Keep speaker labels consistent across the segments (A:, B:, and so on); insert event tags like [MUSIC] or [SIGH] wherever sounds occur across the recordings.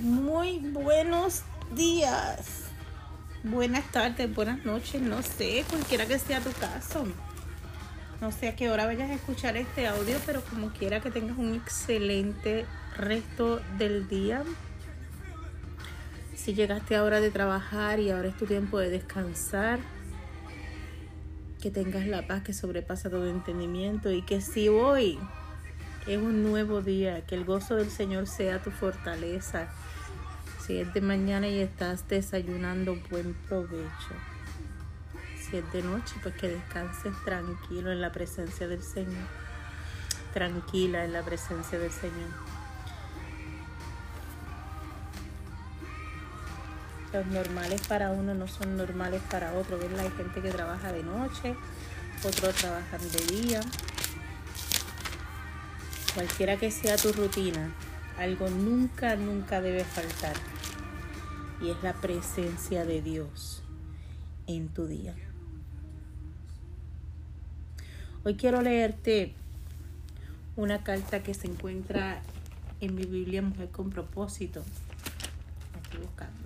A: Muy buenos días. Buenas tardes, buenas noches, no sé, cualquiera que sea tu caso. No sé a qué hora vayas a escuchar este audio, pero como quiera que tengas un excelente resto del día. Si llegaste a hora de trabajar y ahora es tu tiempo de descansar, que tengas la paz que sobrepasa todo entendimiento y que si hoy es un nuevo día, que el gozo del Señor sea tu fortaleza. Si es de mañana y estás desayunando, buen provecho. Si es de noche, pues que descanses tranquilo en la presencia del Señor. Tranquila en la presencia del Señor. Los normales para uno no son normales para otro. ¿verdad? Hay gente que trabaja de noche, otros trabajan de día. Cualquiera que sea tu rutina, algo nunca, nunca debe faltar. Y es la presencia de Dios en tu día. Hoy quiero leerte una carta que se encuentra en mi Biblia Mujer con propósito. estoy buscando.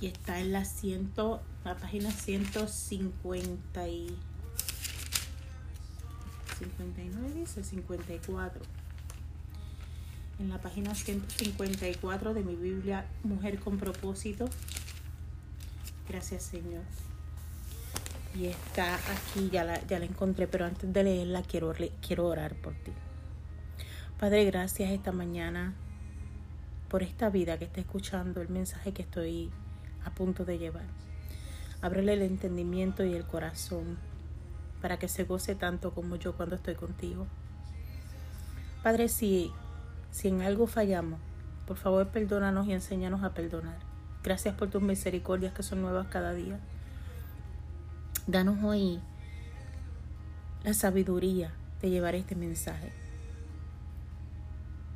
A: Y está en la, la página 150 y 59 dice 54. En la página 154 de mi Biblia Mujer con propósito. Gracias Señor. Y está aquí, ya la, ya la encontré, pero antes de leerla quiero, quiero orar por ti. Padre, gracias esta mañana por esta vida que está escuchando el mensaje que estoy a punto de llevar. Ábrele el entendimiento y el corazón para que se goce tanto como yo cuando estoy contigo. Padre, si, si en algo fallamos, por favor perdónanos y enséñanos a perdonar. Gracias por tus misericordias que son nuevas cada día. Danos hoy la sabiduría de llevar este mensaje.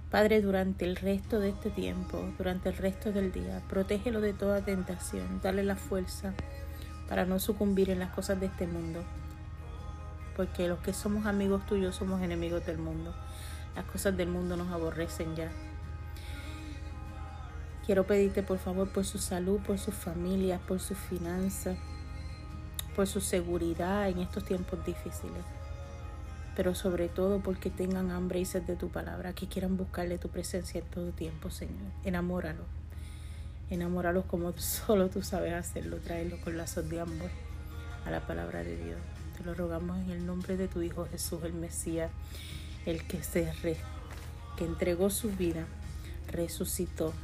A: Padre, durante el resto de este tiempo, durante el resto del día, protégelo de toda tentación, dale la fuerza para no sucumbir en las cosas de este mundo porque los que somos amigos tuyos somos enemigos del mundo. Las cosas del mundo nos aborrecen ya. Quiero pedirte por favor por su salud, por sus familias, por sus finanzas, por su seguridad en estos tiempos difíciles. Pero sobre todo porque tengan hambre y sed de tu palabra, que quieran buscarle tu presencia en todo tiempo, Señor. Enamóralos. Enamóralos como [LAUGHS] solo tú sabes hacerlo, traerlo con lazos de amor a la palabra de Dios. Te lo rogamos en el nombre de tu Hijo Jesús, el Mesías, el que se re, que entregó su vida, resucitó,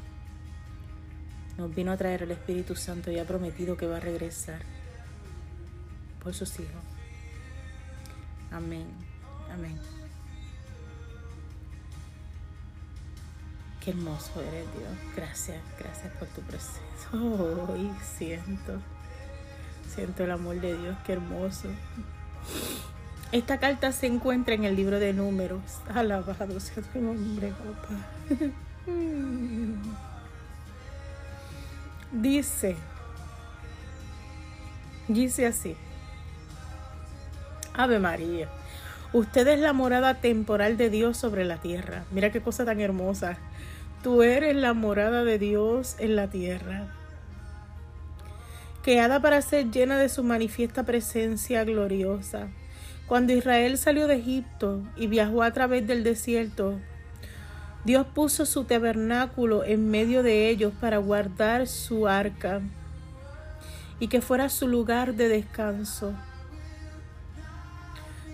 A: nos vino a traer el Espíritu Santo y ha prometido que va a regresar por sus hijos. Amén. Amén. Qué hermoso eres Dios. Gracias, gracias por tu presencia. [LAUGHS] Hoy siento. Siento el amor de Dios, qué hermoso. Esta carta se encuentra en el libro de números. Alabado sea tu nombre, papá. [LAUGHS] Dice, dice así. Ave María, usted es la morada temporal de Dios sobre la tierra. Mira qué cosa tan hermosa. Tú eres la morada de Dios en la tierra creada para ser llena de su manifiesta presencia gloriosa. Cuando Israel salió de Egipto y viajó a través del desierto, Dios puso su tabernáculo en medio de ellos para guardar su arca y que fuera su lugar de descanso.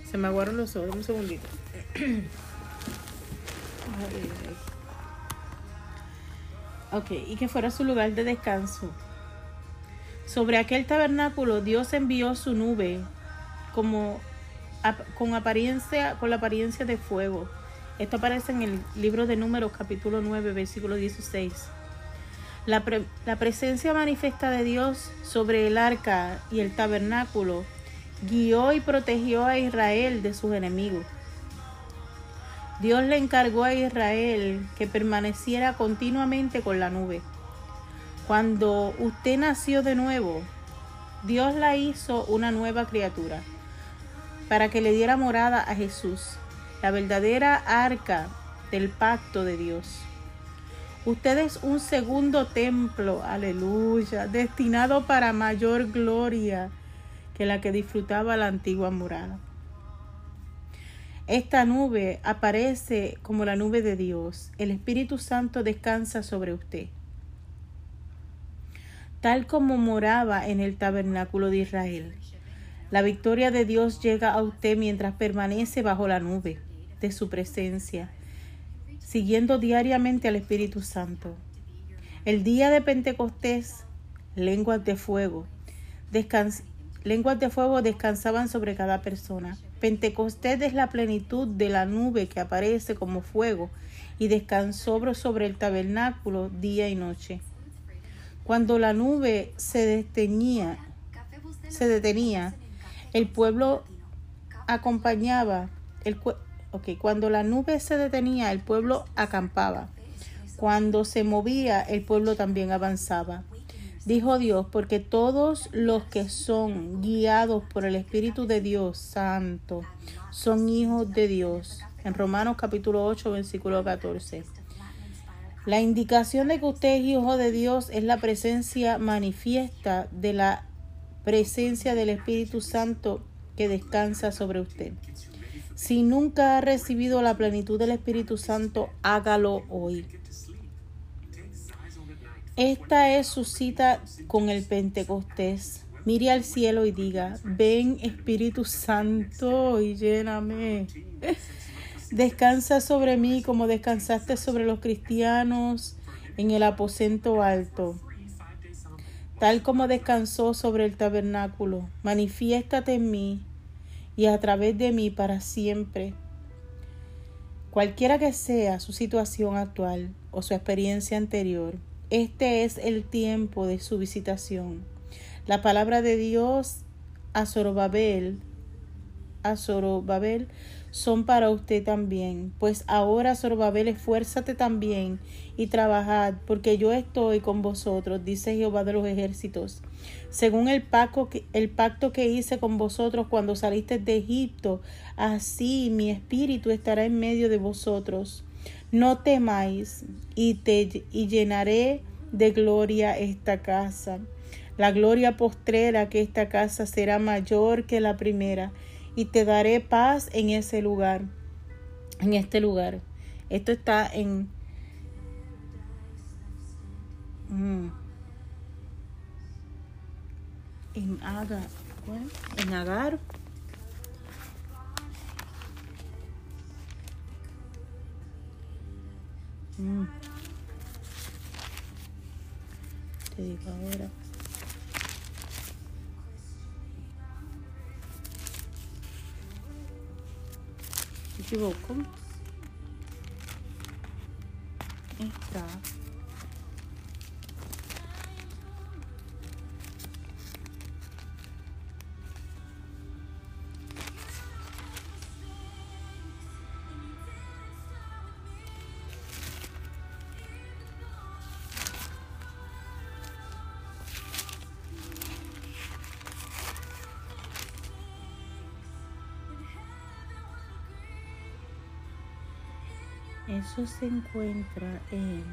A: Se me aguaron los ojos, un segundito. [CLEARS THROAT] ok, y que fuera su lugar de descanso. Sobre aquel tabernáculo Dios envió su nube como con apariencia con la apariencia de fuego. Esto aparece en el libro de Números capítulo 9 versículo 16. La, la presencia manifiesta de Dios sobre el arca y el tabernáculo guió y protegió a Israel de sus enemigos. Dios le encargó a Israel que permaneciera continuamente con la nube. Cuando usted nació de nuevo, Dios la hizo una nueva criatura para que le diera morada a Jesús, la verdadera arca del pacto de Dios. Usted es un segundo templo, aleluya, destinado para mayor gloria que la que disfrutaba la antigua muralla. Esta nube aparece como la nube de Dios. El Espíritu Santo descansa sobre usted. Tal como moraba en el tabernáculo de Israel. La victoria de Dios llega a usted mientras permanece bajo la nube de su presencia siguiendo diariamente al Espíritu Santo. El día de Pentecostés, lenguas de fuego, lenguas de fuego descansaban sobre cada persona. Pentecostés es la plenitud de la nube que aparece como fuego y descansó sobre el tabernáculo día y noche. Cuando la nube se detenía, se detenía, el pueblo acompañaba, el, Ok, cuando la nube se detenía, el pueblo acampaba. Cuando se movía, el pueblo también avanzaba. Dijo Dios, porque todos los que son guiados por el Espíritu de Dios Santo son hijos de Dios. En Romanos capítulo 8, versículo 14. La indicación de que usted es hijo de Dios es la presencia manifiesta de la presencia del Espíritu Santo que descansa sobre usted. Si nunca ha recibido la plenitud del Espíritu Santo, hágalo hoy. Esta es su cita con el Pentecostés. Mire al cielo y diga, ven Espíritu Santo y lléname. Descansa sobre mí como descansaste sobre los cristianos en el aposento alto, tal como descansó sobre el tabernáculo. Manifiéstate en mí y a través de mí para siempre. Cualquiera que sea su situación actual o su experiencia anterior, este es el tiempo de su visitación. La palabra de Dios a Zorobabel, a Zorobabel son para usted también. Pues ahora, Zorobabel, esfuérzate también y trabajad, porque yo estoy con vosotros, dice Jehová de los ejércitos. Según el pacto, que, el pacto que hice con vosotros cuando saliste de Egipto, así mi espíritu estará en medio de vosotros. No temáis, y, te, y llenaré de gloria esta casa. La gloria postrera que esta casa será mayor que la primera y te daré paz en ese lugar, en este lugar. Esto está en... Mm, en Agar, en Agar. Mm. Te digo ahora. de louco entrar. Eso se encuentra en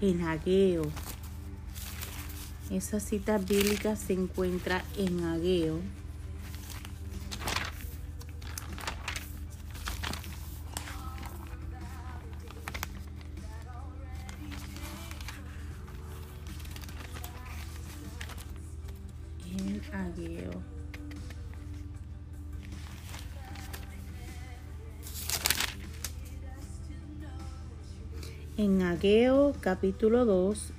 A: en Ageo. Esa cita bíblica se encuentra en Ageo. Capítulo 2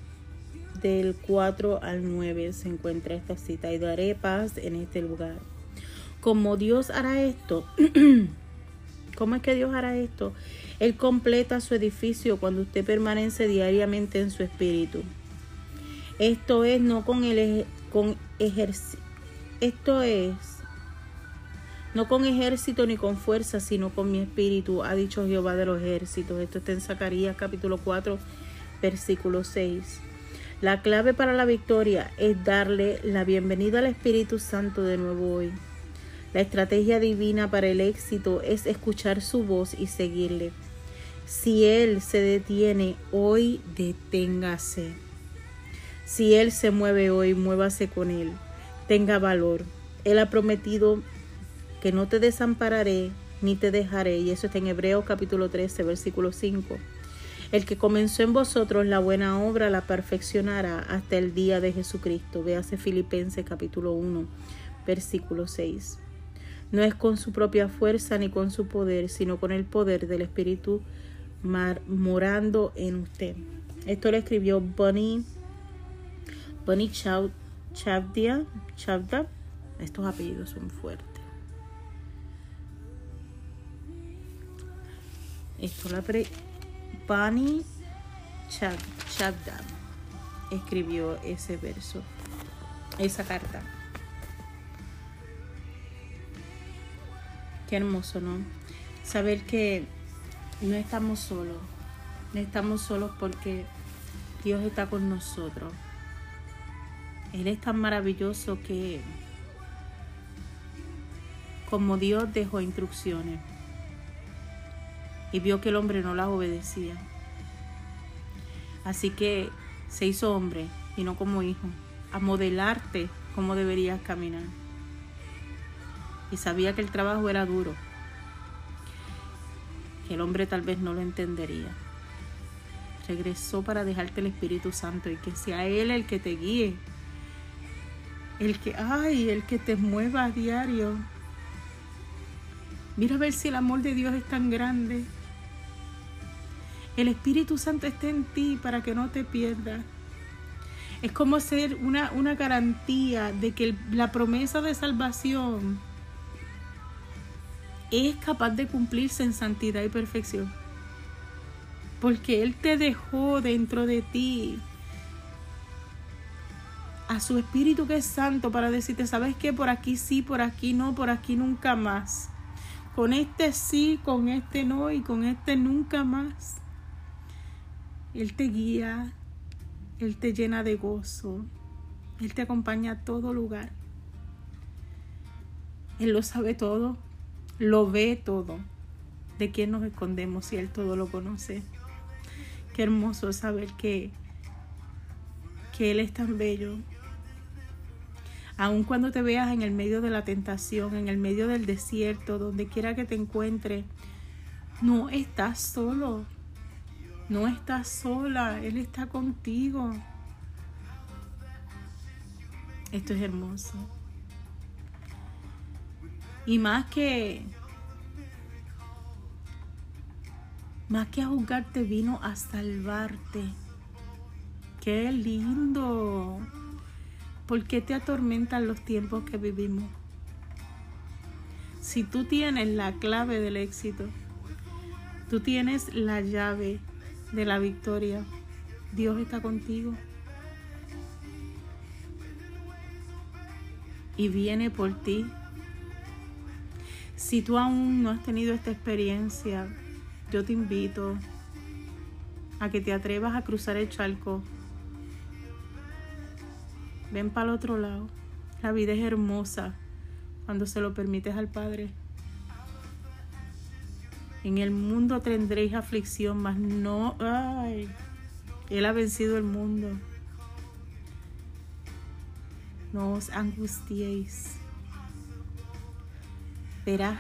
A: del 4 al 9 se encuentra esta cita y daré paz en este lugar. Como Dios hará esto, [CLEARS THROAT] ¿cómo es que Dios hará esto? Él completa su edificio cuando usted permanece diariamente en su espíritu. Esto es no con el con esto es no con ejército ni con fuerza, sino con mi espíritu, ha dicho Jehová de los ejércitos. Esto está en Zacarías capítulo 4, versículo 6. La clave para la victoria es darle la bienvenida al Espíritu Santo de nuevo hoy. La estrategia divina para el éxito es escuchar su voz y seguirle. Si Él se detiene hoy, deténgase. Si Él se mueve hoy, muévase con Él. Tenga valor. Él ha prometido que no te desampararé ni te dejaré. Y eso está en Hebreos capítulo 13, versículo 5. El que comenzó en vosotros la buena obra la perfeccionará hasta el día de Jesucristo. Véase Filipenses capítulo 1, versículo 6. No es con su propia fuerza ni con su poder, sino con el poder del Espíritu morando en usted. Esto lo escribió Bunny, Bunny Chavdia, Chavda. Estos apellidos son fuertes. Esto la pre Bunny Chavda escribió ese verso, esa carta. Qué hermoso, ¿no? Saber que no estamos solos. No estamos solos porque Dios está con nosotros. Él es tan maravilloso que como Dios dejó instrucciones y vio que el hombre no las obedecía. Así que se hizo hombre y no como hijo, a modelarte cómo deberías caminar. Y sabía que el trabajo era duro, que el hombre tal vez no lo entendería. Regresó para dejarte el Espíritu Santo y que sea Él el que te guíe. El que, ay, el que te mueva a diario. Mira a ver si el amor de Dios es tan grande. El Espíritu Santo está en ti para que no te pierdas. Es como ser una, una garantía de que la promesa de salvación es capaz de cumplirse en santidad y perfección. Porque Él te dejó dentro de ti a su Espíritu que es santo para decirte, ¿sabes qué? Por aquí sí, por aquí no, por aquí nunca más. Con este sí, con este no y con este nunca más. Él te guía, Él te llena de gozo, Él te acompaña a todo lugar. Él lo sabe todo lo ve todo. ¿De quién nos escondemos si Él todo lo conoce? Qué hermoso saber que, que Él es tan bello. Aun cuando te veas en el medio de la tentación, en el medio del desierto, donde quiera que te encuentres, no estás solo. No estás sola. Él está contigo. Esto es hermoso. Y más que más que a juzgarte vino a salvarte. Qué lindo. ¿Por qué te atormentan los tiempos que vivimos? Si tú tienes la clave del éxito, tú tienes la llave de la victoria, Dios está contigo. Y viene por ti si tú aún no has tenido esta experiencia, yo te invito a que te atrevas a cruzar el charco. Ven para el otro lado. La vida es hermosa cuando se lo permites al Padre. En el mundo tendréis aflicción, mas no, ay, Él ha vencido el mundo. No os angustiéis. Verás,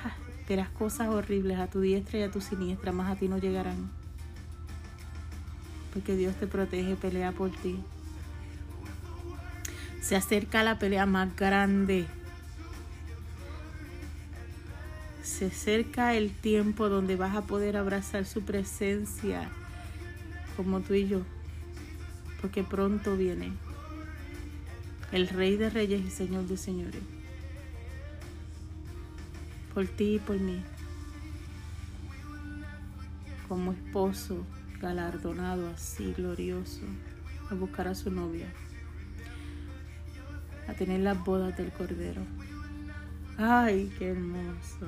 A: verás cosas horribles a tu diestra y a tu siniestra, más a ti no llegarán. Porque Dios te protege, pelea por ti. Se acerca la pelea más grande. Se acerca el tiempo donde vas a poder abrazar su presencia como tú y yo. Porque pronto viene el Rey de Reyes y Señor de Señores por ti y por mí, como esposo galardonado así glorioso, a buscar a su novia, a tener las bodas del Cordero. ¡Ay, qué hermoso!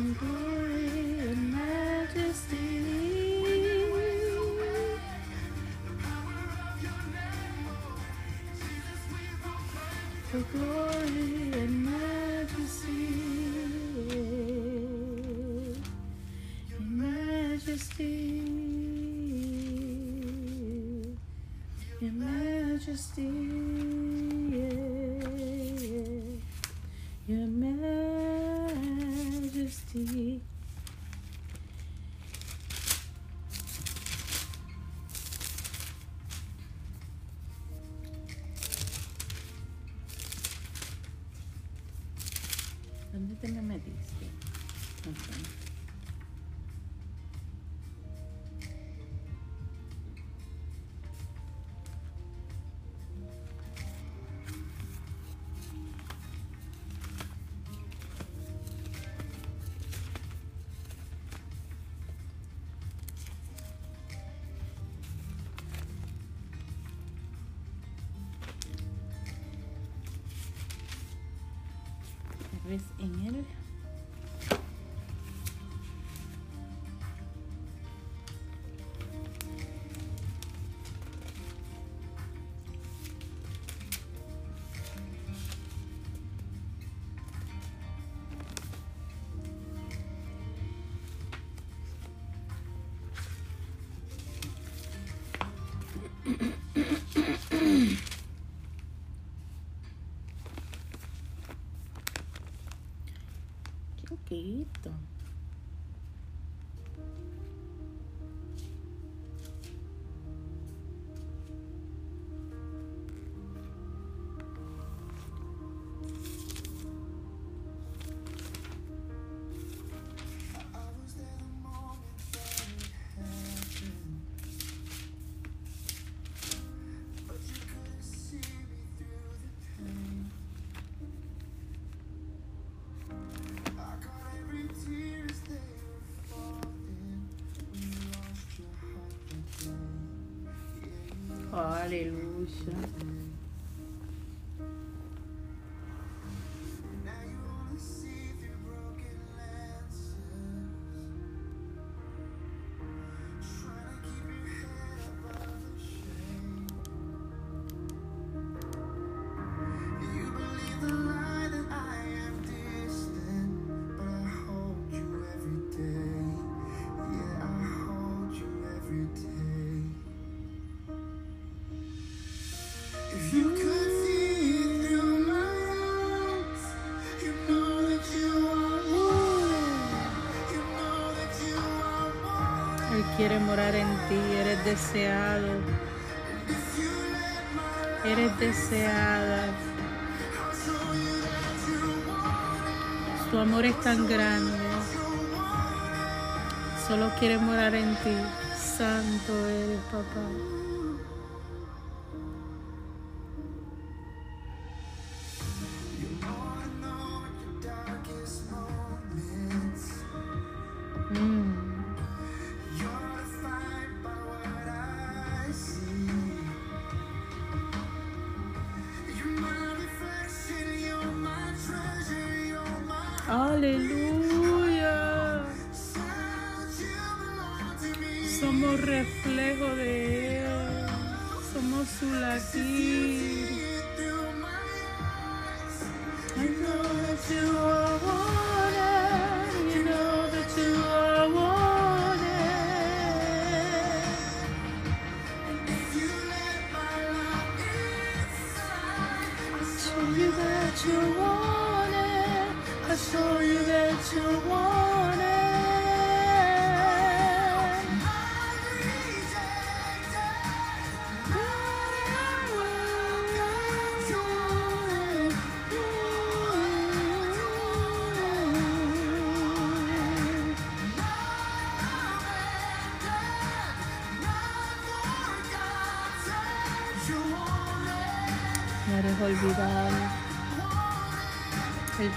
B: Glory and majesty. For glory and Elvis Engel. Él. Aleluya. Eres deseada. Su amor es tan grande, solo quiere morar en ti. Santo eres, papá. Somos reflejo de Él. Somos su latir. I know that you are wanted. You know that you are wanted.
A: you
B: Show you that you want it. I show you that you want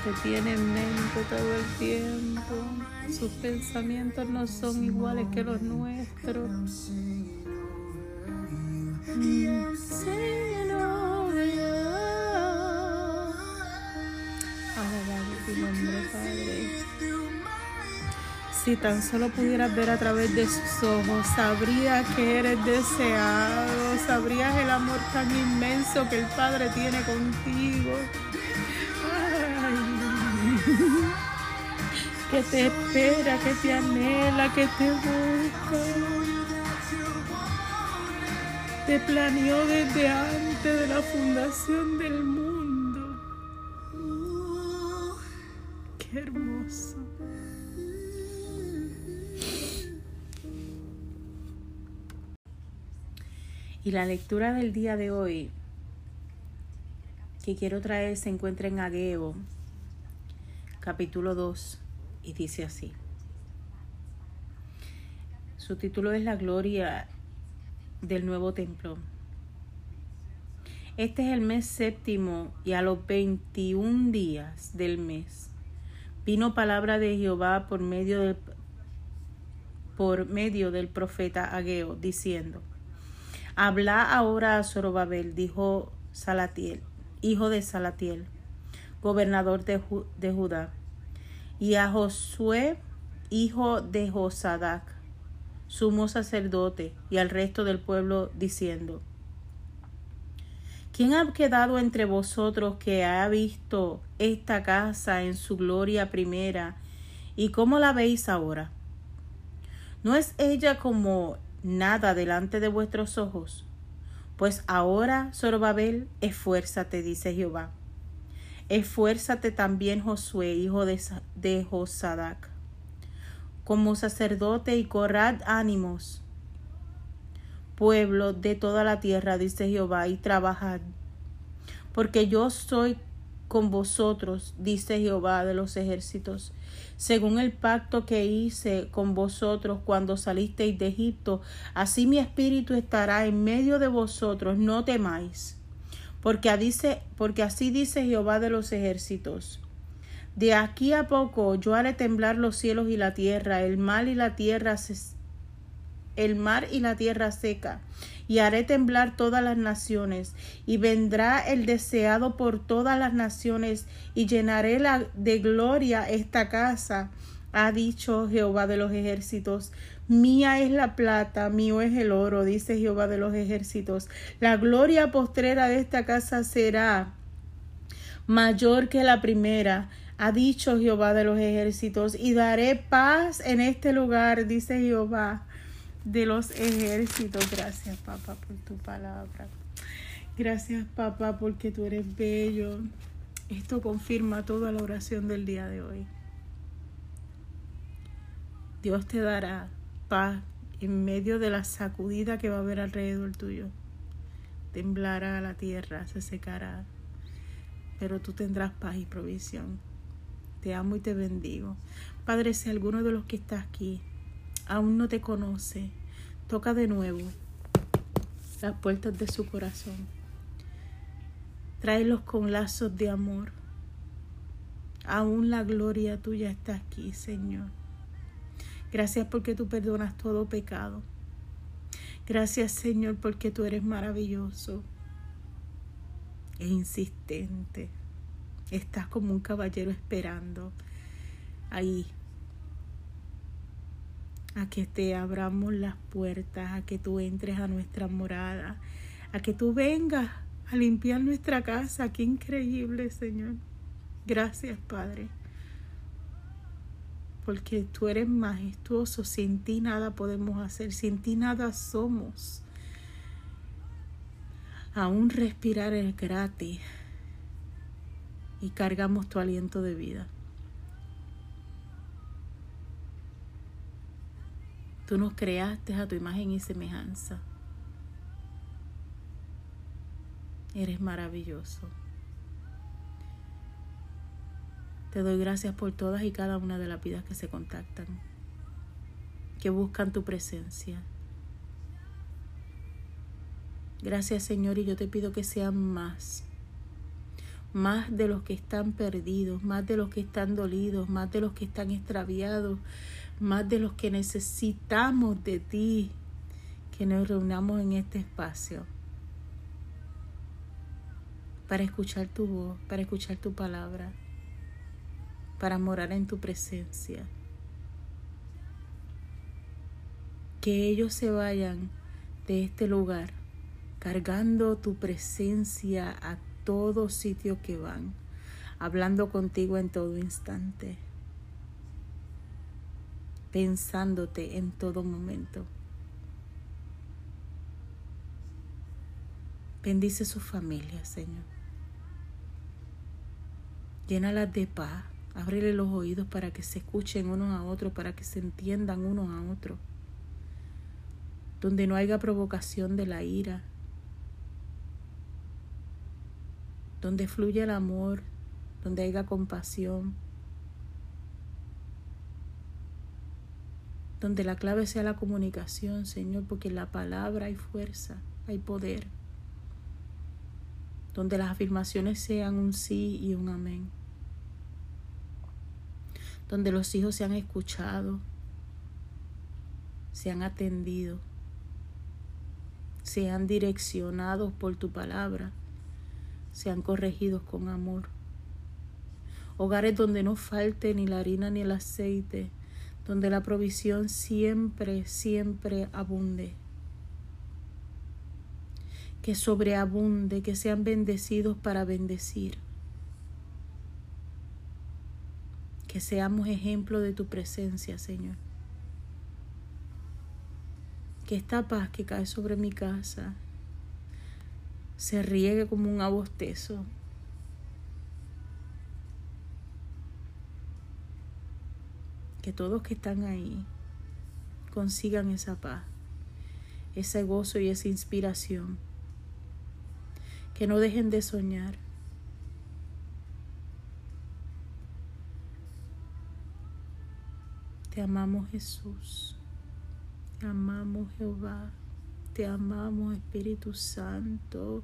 A: te tiene en mente todo el tiempo. Sus pensamientos no son iguales que los nuestros. Mm. Si tan solo pudieras ver a través de sus ojos, sabrías que eres deseado, sabrías el amor tan inmenso que el Padre tiene contigo. Que te espera, que te anhela, que te busca. Te planeó desde antes de la fundación del mundo. Qué hermoso. Y la lectura del día de hoy que quiero traer se encuentra en Ageo, capítulo 2, y dice así. Su título es La gloria del nuevo templo. Este es el mes séptimo y a los 21 días del mes vino palabra de Jehová por medio del, por medio del profeta Ageo diciendo: Habla ahora a Zorobabel, dijo Salatiel, hijo de Salatiel, gobernador de, de Judá, y a Josué, hijo de Josadac, sumo sacerdote, y al resto del pueblo, diciendo, ¿Quién ha quedado entre vosotros que ha visto esta casa en su gloria primera? ¿Y cómo la veis ahora? ¿No es ella como nada delante de vuestros ojos? Pues ahora, Zorobabel, esfuérzate, dice Jehová. Esfuérzate también, Josué, hijo de, de Josadac, como sacerdote y corrad ánimos, pueblo de toda la tierra, dice Jehová, y trabajad. Porque yo soy con vosotros, dice Jehová de los ejércitos, según el pacto que hice con vosotros cuando salisteis de Egipto, así mi espíritu estará en medio de vosotros, no temáis. Porque, dice, porque así dice Jehová de los ejércitos. De aquí a poco yo haré temblar los cielos y la tierra, el mar y la tierra el mar y la tierra seca, y haré temblar todas las naciones, y vendrá el deseado por todas las naciones, y llenaré la, de gloria esta casa, ha dicho Jehová de los ejércitos. Mía es la plata, mío es el oro, dice Jehová de los ejércitos. La gloria postrera de esta casa será mayor que la primera, ha dicho Jehová de los ejércitos, y daré paz en este lugar, dice Jehová de los ejércitos. Gracias, papá, por tu palabra. Gracias, papá, porque tú eres bello. Esto confirma toda la oración del día de hoy. Dios te dará paz en medio de la sacudida que va a haber alrededor tuyo. Temblará la tierra, se secará, pero tú tendrás paz y provisión. Te amo y te bendigo. Padre, si alguno de los que está aquí aún no te conoce, toca de nuevo las puertas de su corazón. Tráelos con lazos de amor. Aún la gloria tuya está aquí, Señor. Gracias porque tú perdonas todo pecado. Gracias, Señor, porque tú eres maravilloso e insistente. Estás como un caballero esperando ahí a que te abramos las puertas, a que tú entres a nuestra morada, a que tú vengas a limpiar nuestra casa. Qué increíble, Señor. Gracias, Padre. Porque tú eres majestuoso, sin ti nada podemos hacer, sin ti nada somos. Aún respirar es gratis y cargamos tu aliento de vida. Tú nos creaste a tu imagen y semejanza. Eres maravilloso. Te doy gracias por todas y cada una de las vidas que se contactan, que buscan tu presencia. Gracias Señor y yo te pido que sean más más de los que están perdidos, más de los que están dolidos, más de los que están extraviados, más de los que necesitamos de ti, que nos reunamos en este espacio para escuchar tu voz, para escuchar tu palabra, para morar en tu presencia. Que ellos se vayan de este lugar cargando tu presencia a todo sitio que van, hablando contigo en todo instante, pensándote en todo momento. Bendice su familia, Señor. Llénalas de paz. Ábrele los oídos para que se escuchen unos a otros, para que se entiendan unos a otros. Donde no haya provocación de la ira. Donde fluya el amor, donde haya compasión. Donde la clave sea la comunicación, Señor, porque en la palabra hay fuerza, hay poder donde las afirmaciones sean un sí y un amén, donde los hijos se han escuchado, se han atendido, sean direccionados por tu palabra, sean corregidos con amor. Hogares donde no falte ni la harina ni el aceite, donde la provisión siempre, siempre abunde que sobreabunde, que sean bendecidos para bendecir. Que seamos ejemplo de tu presencia, Señor. Que esta paz que cae sobre mi casa se riegue como un abostezo. Que todos que están ahí consigan esa paz, ese gozo y esa inspiración que no dejen de soñar. Te amamos Jesús, te amamos Jehová, te amamos Espíritu Santo.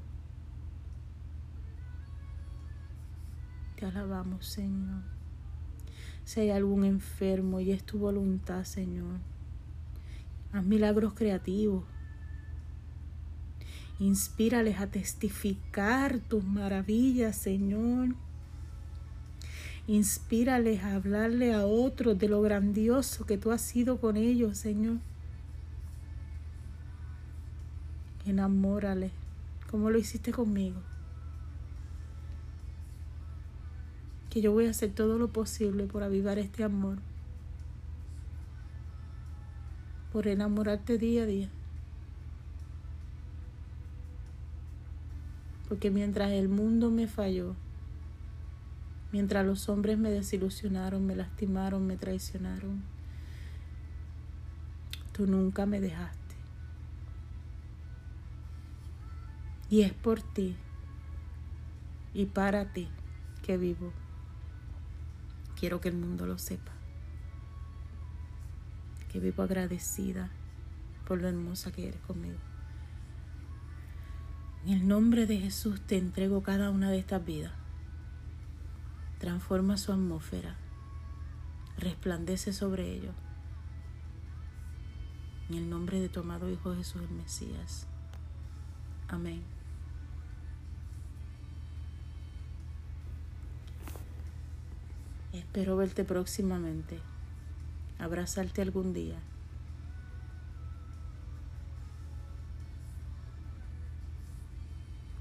A: Te alabamos Señor. Si hay algún enfermo y es tu voluntad Señor, haz milagros creativos Inspírales a testificar tus maravillas, Señor. Inspírales a hablarle a otros de lo grandioso que tú has sido con ellos, Señor. Enamórales como lo hiciste conmigo. Que yo voy a hacer todo lo posible por avivar este amor. Por enamorarte día a día. Porque mientras el mundo me falló, mientras los hombres me desilusionaron, me lastimaron, me traicionaron, tú nunca me dejaste. Y es por ti y para ti que vivo. Quiero que el mundo lo sepa. Que vivo agradecida por lo hermosa que eres conmigo. En el nombre de Jesús te entrego cada una de estas vidas. Transforma su atmósfera. Resplandece sobre ellos. En el nombre de tu amado Hijo Jesús el Mesías. Amén. Espero verte próximamente. Abrazarte algún día.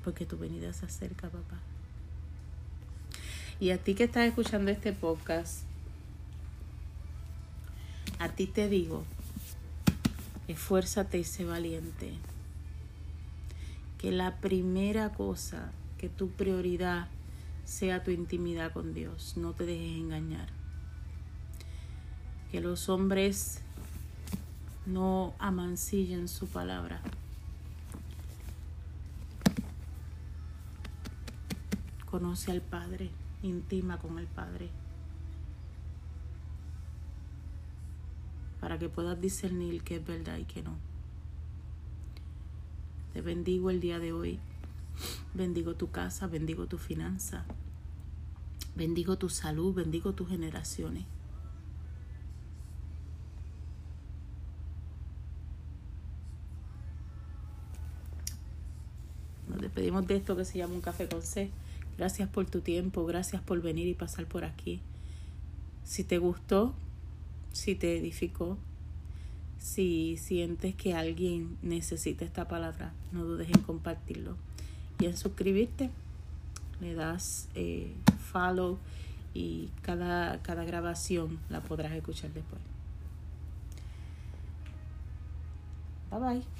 A: porque tu venida se acerca, papá. Y a ti que estás escuchando este podcast, a ti te digo, esfuérzate y sé valiente. Que la primera cosa, que tu prioridad sea tu intimidad con Dios. No te dejes engañar. Que los hombres no amancillen su palabra. Conoce al Padre, intima con el Padre, para que puedas discernir qué es verdad y qué no. Te bendigo el día de hoy. bendigo tu casa, bendigo tu finanza, bendigo tu salud, bendigo tus generaciones. Nos despedimos de esto que se llama un café con C. Gracias por tu tiempo, gracias por venir y pasar por aquí. Si te gustó, si te edificó, si sientes que alguien necesita esta palabra, no dudes en compartirlo y en suscribirte. Le das eh, follow y cada, cada grabación la podrás escuchar después. Bye bye.